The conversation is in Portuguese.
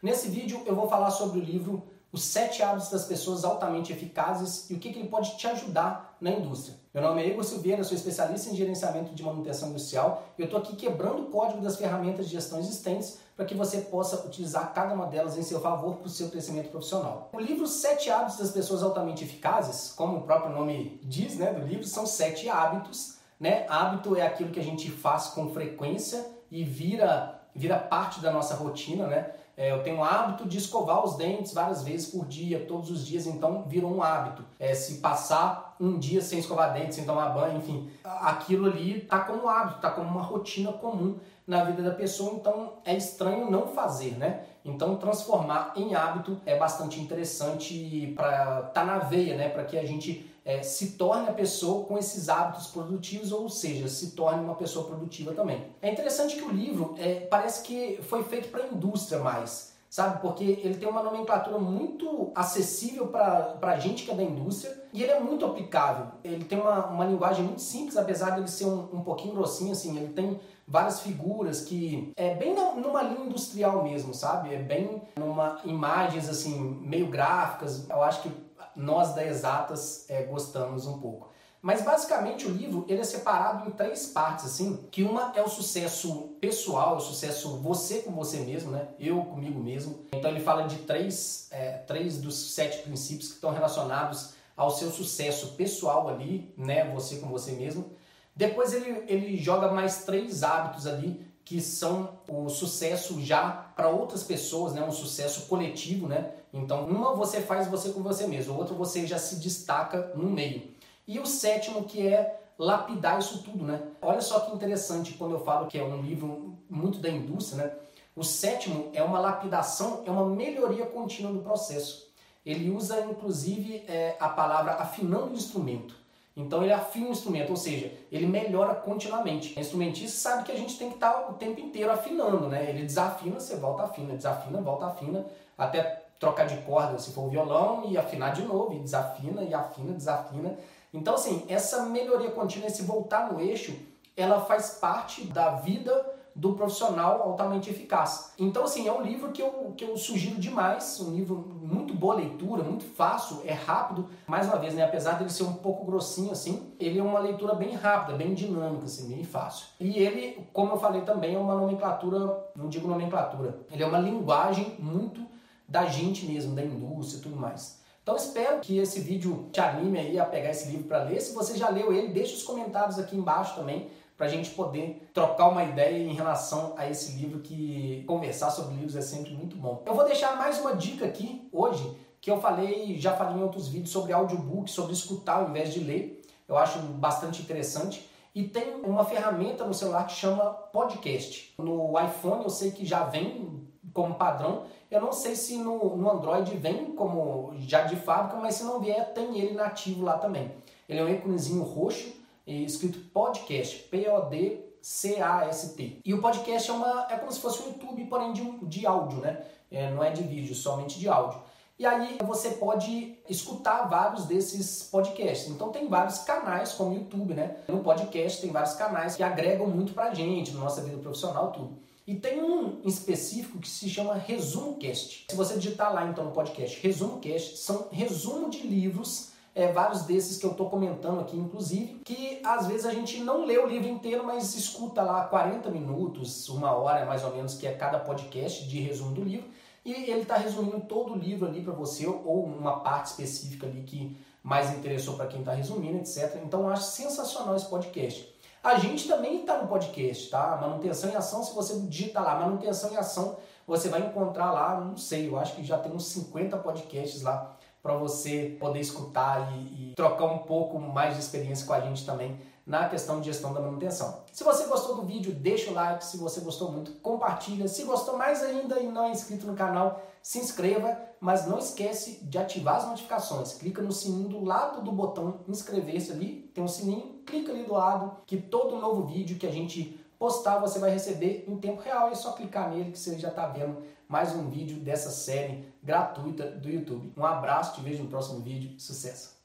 Nesse vídeo eu vou falar sobre o livro Os Sete Hábitos das Pessoas Altamente Eficazes e o que, que ele pode te ajudar na indústria. Meu nome é Igor Silveira, sou especialista em gerenciamento de manutenção industrial e eu estou aqui quebrando o código das ferramentas de gestão existentes para que você possa utilizar cada uma delas em seu favor para o seu crescimento profissional. O livro Sete Hábitos das Pessoas Altamente Eficazes, como o próprio nome diz né, do livro, são sete hábitos. Né? Hábito é aquilo que a gente faz com frequência e vira vira parte da nossa rotina, né? É, eu tenho o hábito de escovar os dentes várias vezes por dia, todos os dias, então virou um hábito. É, se passar um dia sem escovar dentes, sem tomar banho, enfim, aquilo ali tá como hábito, tá como uma rotina comum na vida da pessoa, então é estranho não fazer, né? Então transformar em hábito é bastante interessante para estar tá na veia, né? Para que a gente é, se torne a pessoa com esses hábitos produtivos, ou seja, se torne uma pessoa produtiva também. É interessante que o livro é, parece que foi feito para a indústria mais, sabe? Porque ele tem uma nomenclatura muito acessível para a gente que é da indústria e ele é muito aplicável. Ele tem uma, uma linguagem muito simples, apesar de ele ser um, um pouquinho grossinho, assim, ele tem várias figuras que é bem numa linha industrial mesmo, sabe? É bem numa imagens assim meio gráficas. Eu acho que nós da Exatas é, gostamos um pouco. Mas basicamente o livro ele é separado em três partes, assim, que uma é o sucesso pessoal, o sucesso você com você mesmo, né? Eu comigo mesmo. Então ele fala de três, é, três dos sete princípios que estão relacionados ao seu sucesso pessoal ali, né? Você com você mesmo. Depois ele, ele joga mais três hábitos ali que são o sucesso já para outras pessoas, né? Um sucesso coletivo, né? Então, uma você faz você com você mesmo, o outro você já se destaca no meio. E o sétimo que é lapidar isso tudo, né? Olha só que interessante quando eu falo que é um livro muito da indústria, né? O sétimo é uma lapidação, é uma melhoria contínua do processo. Ele usa inclusive é, a palavra afinando o instrumento. Então ele afina o instrumento, ou seja, ele melhora continuamente. O instrumentista sabe que a gente tem que estar o tempo inteiro afinando, né? Ele desafina, você volta afina, desafina, volta afina, até trocar de corda se for o violão e afinar de novo, e desafina e afina, desafina. Então, assim, essa melhoria contínua, esse voltar no eixo, ela faz parte da vida do profissional altamente eficaz. Então, assim, é um livro que eu, que eu sugiro demais, um livro muito boa leitura, muito fácil, é rápido. Mais uma vez, né, apesar dele ser um pouco grossinho assim, ele é uma leitura bem rápida, bem dinâmica, assim, bem fácil. E ele, como eu falei também, é uma nomenclatura, não digo nomenclatura, ele é uma linguagem muito da gente mesmo, da indústria e tudo mais. Então espero que esse vídeo te anime aí a pegar esse livro para ler. Se você já leu ele, deixe os comentários aqui embaixo também para a gente poder trocar uma ideia em relação a esse livro que conversar sobre livros é sempre muito bom. Eu vou deixar mais uma dica aqui hoje que eu falei, já falei em outros vídeos sobre audiobook, sobre escutar ao invés de ler. Eu acho bastante interessante. E tem uma ferramenta no celular que chama podcast. No iPhone eu sei que já vem como padrão. Eu não sei se no, no Android vem como já de fábrica, mas se não vier, tem ele nativo lá também. Ele é um íconezinho roxo, escrito podcast, P-O-D-C-A-S-T. E o podcast é, uma, é como se fosse um YouTube, porém de, de áudio, né? É, não é de vídeo, somente de áudio. E aí você pode escutar vários desses podcasts. Então tem vários canais como o YouTube, né? No podcast tem vários canais que agregam muito pra gente, na nossa vida profissional, tudo. E tem um específico que se chama Resumo Cast. Se você digitar lá então no podcast Resumo Cast, são resumo de livros, é, vários desses que eu estou comentando aqui, inclusive, que às vezes a gente não lê o livro inteiro, mas escuta lá 40 minutos, uma hora mais ou menos, que é cada podcast de resumo do livro. E ele está resumindo todo o livro ali para você, ou uma parte específica ali que mais interessou para quem está resumindo, etc. Então eu acho sensacional esse podcast. A gente também está no podcast, tá? Manutenção em ação, se você digitar lá, manutenção em ação, você vai encontrar lá, não sei, eu acho que já tem uns 50 podcasts lá para você poder escutar e, e, trocar um pouco mais de experiência com a gente também na questão de gestão da manutenção. Se você gostou do vídeo, deixa o like, se você gostou muito, compartilha. Se gostou mais ainda e não é inscrito no canal, se inscreva, mas não esquece de ativar as notificações. Clica no sininho do lado do botão inscrever-se ali, tem um sininho, clica ali do lado que todo novo vídeo que a gente postar você vai receber em tempo real. É só clicar nele que você já está vendo mais um vídeo dessa série gratuita do YouTube. Um abraço, te vejo no próximo vídeo. Sucesso!